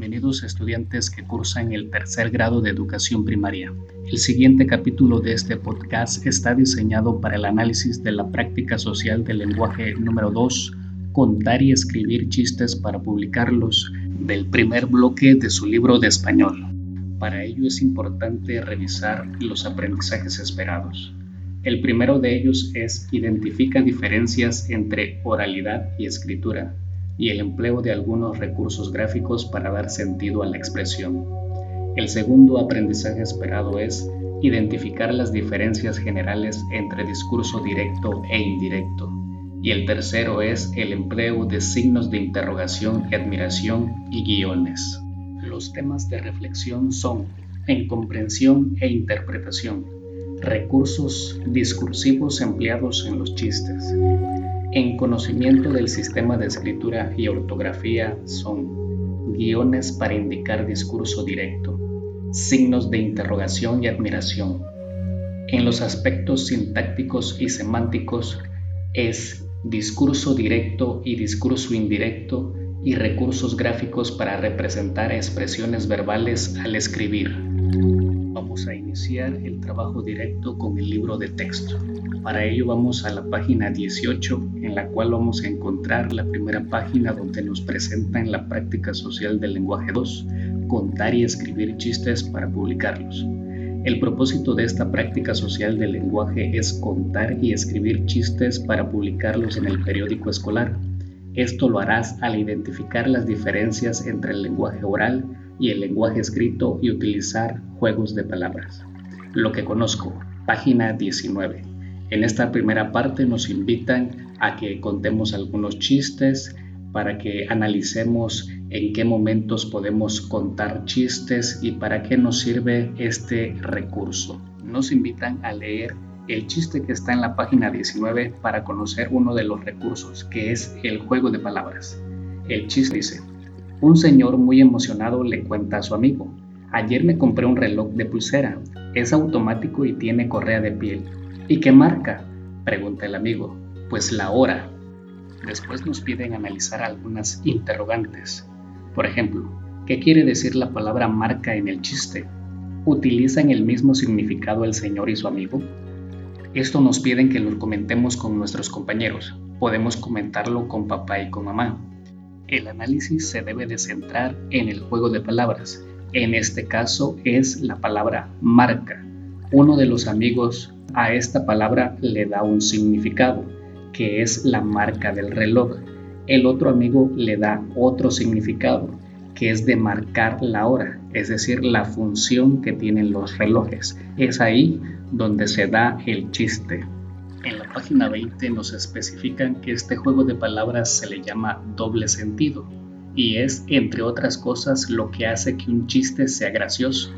Bienvenidos estudiantes que cursan el tercer grado de educación primaria. El siguiente capítulo de este podcast está diseñado para el análisis de la práctica social del lenguaje número 2, contar y escribir chistes para publicarlos, del primer bloque de su libro de español. Para ello es importante revisar los aprendizajes esperados. El primero de ellos es identifica diferencias entre oralidad y escritura y el empleo de algunos recursos gráficos para dar sentido a la expresión. El segundo aprendizaje esperado es identificar las diferencias generales entre discurso directo e indirecto. Y el tercero es el empleo de signos de interrogación y admiración y guiones. Los temas de reflexión son en comprensión e interpretación, recursos discursivos empleados en los chistes, en conocimiento del sistema de escritura y ortografía son guiones para indicar discurso directo, signos de interrogación y admiración. En los aspectos sintácticos y semánticos es discurso directo y discurso indirecto y recursos gráficos para representar expresiones verbales al escribir. Vamos a iniciar el trabajo directo con el libro de texto. Para ello vamos a la página 18 en la cual vamos a encontrar la primera página donde nos presentan la práctica social del lenguaje 2, contar y escribir chistes para publicarlos. El propósito de esta práctica social del lenguaje es contar y escribir chistes para publicarlos en el periódico escolar. Esto lo harás al identificar las diferencias entre el lenguaje oral y el lenguaje escrito y utilizar juegos de palabras. Lo que conozco, página 19. En esta primera parte nos invitan a que contemos algunos chistes para que analicemos en qué momentos podemos contar chistes y para qué nos sirve este recurso. Nos invitan a leer el chiste que está en la página 19 para conocer uno de los recursos, que es el juego de palabras. El chiste dice, un señor muy emocionado le cuenta a su amigo, ayer me compré un reloj de pulsera, es automático y tiene correa de piel. ¿Y qué marca? Pregunta el amigo. Pues la hora. Después nos piden analizar algunas interrogantes. Por ejemplo, ¿qué quiere decir la palabra marca en el chiste? ¿Utilizan el mismo significado el señor y su amigo? Esto nos piden que lo comentemos con nuestros compañeros. Podemos comentarlo con papá y con mamá. El análisis se debe de centrar en el juego de palabras. En este caso es la palabra marca. Uno de los amigos a esta palabra le da un significado, que es la marca del reloj. El otro amigo le da otro significado, que es de marcar la hora, es decir, la función que tienen los relojes. Es ahí donde se da el chiste. En la página 20 nos especifican que este juego de palabras se le llama doble sentido y es, entre otras cosas, lo que hace que un chiste sea gracioso.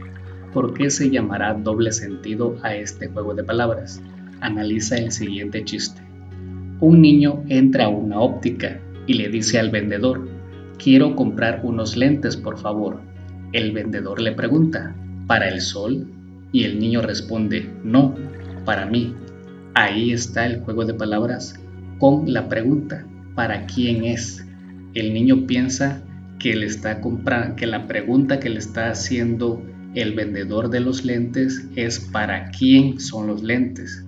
¿Por qué se llamará doble sentido a este juego de palabras? Analiza el siguiente chiste. Un niño entra a una óptica y le dice al vendedor, quiero comprar unos lentes, por favor. El vendedor le pregunta, ¿para el sol? Y el niño responde, no, para mí. Ahí está el juego de palabras con la pregunta, ¿para quién es? El niño piensa que la pregunta que le está haciendo el vendedor de los lentes es para quién son los lentes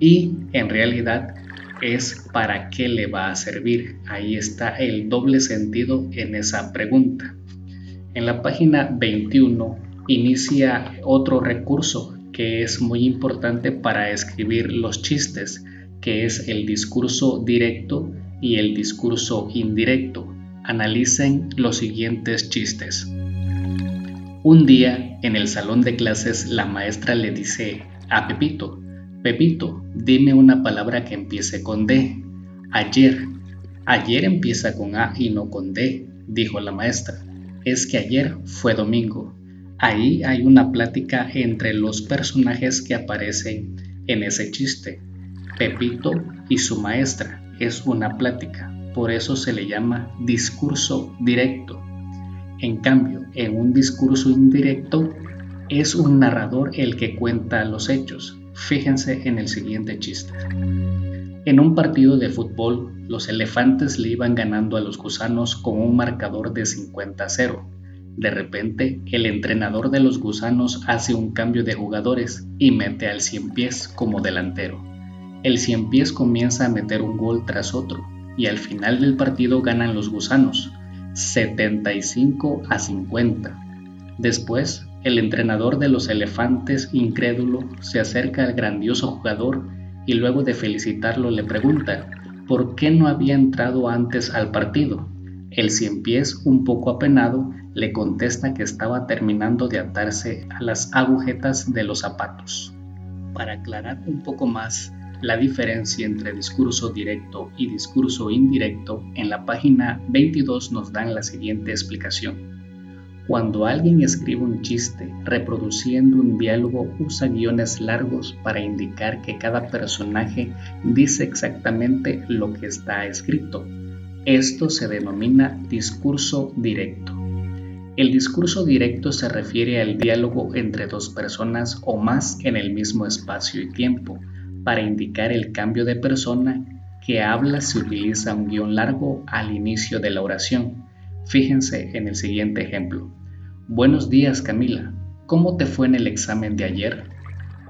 y en realidad es para qué le va a servir. Ahí está el doble sentido en esa pregunta. En la página 21 inicia otro recurso que es muy importante para escribir los chistes, que es el discurso directo y el discurso indirecto. Analicen los siguientes chistes. Un día, en el salón de clases, la maestra le dice a Pepito, Pepito, dime una palabra que empiece con D. Ayer. Ayer empieza con A y no con D, dijo la maestra. Es que ayer fue domingo. Ahí hay una plática entre los personajes que aparecen en ese chiste. Pepito y su maestra. Es una plática. Por eso se le llama discurso directo. En cambio, en un discurso indirecto es un narrador el que cuenta los hechos. Fíjense en el siguiente chiste. En un partido de fútbol, los elefantes le iban ganando a los gusanos con un marcador de 50 a 0. De repente, el entrenador de los gusanos hace un cambio de jugadores y mete al cien pies como delantero. El cien pies comienza a meter un gol tras otro y al final del partido ganan los gusanos, 75 a 50. Después, el entrenador de los elefantes, incrédulo, se acerca al grandioso jugador y luego de felicitarlo le pregunta por qué no había entrado antes al partido. El cien pies, un poco apenado, le contesta que estaba terminando de atarse a las agujetas de los zapatos. Para aclarar un poco más la diferencia entre discurso directo y discurso indirecto, en la página 22 nos dan la siguiente explicación. Cuando alguien escribe un chiste reproduciendo un diálogo usa guiones largos para indicar que cada personaje dice exactamente lo que está escrito. Esto se denomina discurso directo. El discurso directo se refiere al diálogo entre dos personas o más en el mismo espacio y tiempo. Para indicar el cambio de persona que habla se utiliza un guion largo al inicio de la oración. Fíjense en el siguiente ejemplo. Buenos días Camila, ¿cómo te fue en el examen de ayer?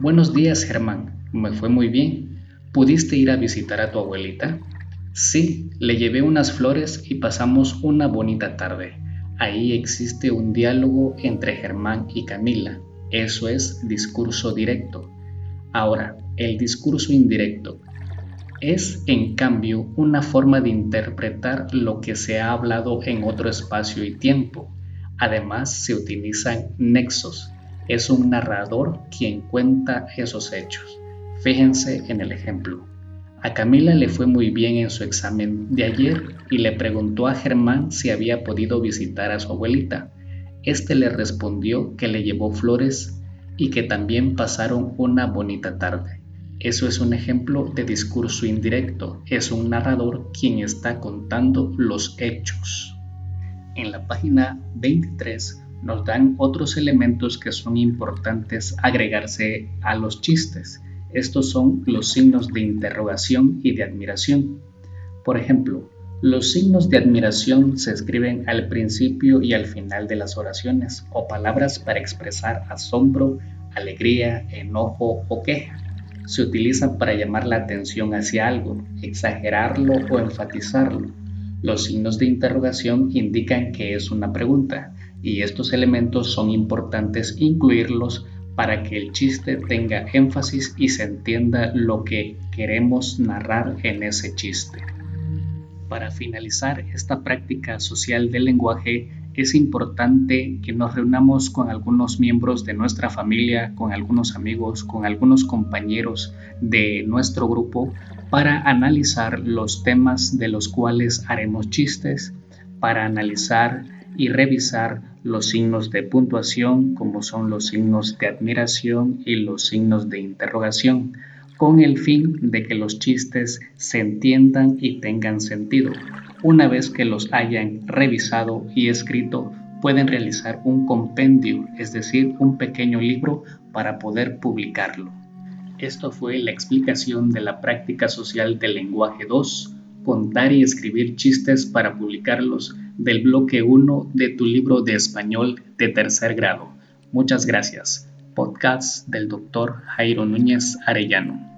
Buenos días Germán, me fue muy bien. ¿Pudiste ir a visitar a tu abuelita? Sí, le llevé unas flores y pasamos una bonita tarde. Ahí existe un diálogo entre Germán y Camila. Eso es discurso directo. Ahora, el discurso indirecto es, en cambio, una forma de interpretar lo que se ha hablado en otro espacio y tiempo Además, se utilizan nexos. Es un narrador quien cuenta esos hechos. Fíjense en el ejemplo. A Camila le fue muy bien en su examen de ayer y le preguntó a Germán si había podido visitar a su abuelita. Este le respondió que le llevó flores y que también pasaron una bonita tarde. Eso es un ejemplo de discurso indirecto. Es un narrador quien está contando los hechos en la página 23 nos dan otros elementos que son importantes agregarse a los chistes. Estos son los signos de interrogación y de admiración. Por ejemplo, los signos de admiración se escriben al principio y al final de las oraciones o palabras para expresar asombro, alegría, enojo o queja. Se utilizan para llamar la atención hacia algo, exagerarlo o enfatizarlo los signos de interrogación indican que es una pregunta y estos elementos son importantes incluirlos para que el chiste tenga énfasis y se entienda lo que queremos narrar en ese chiste. Para finalizar esta práctica social del lenguaje, es importante que nos reunamos con algunos miembros de nuestra familia, con algunos amigos, con algunos compañeros de nuestro grupo para analizar los temas de los cuales haremos chistes, para analizar y revisar los signos de puntuación como son los signos de admiración y los signos de interrogación, con el fin de que los chistes se entiendan y tengan sentido. Una vez que los hayan revisado y escrito, pueden realizar un compendio, es decir, un pequeño libro para poder publicarlo. Esto fue la explicación de la práctica social del lenguaje 2, contar y escribir chistes para publicarlos del bloque 1 de tu libro de español de tercer grado. Muchas gracias. Podcast del doctor Jairo Núñez Arellano.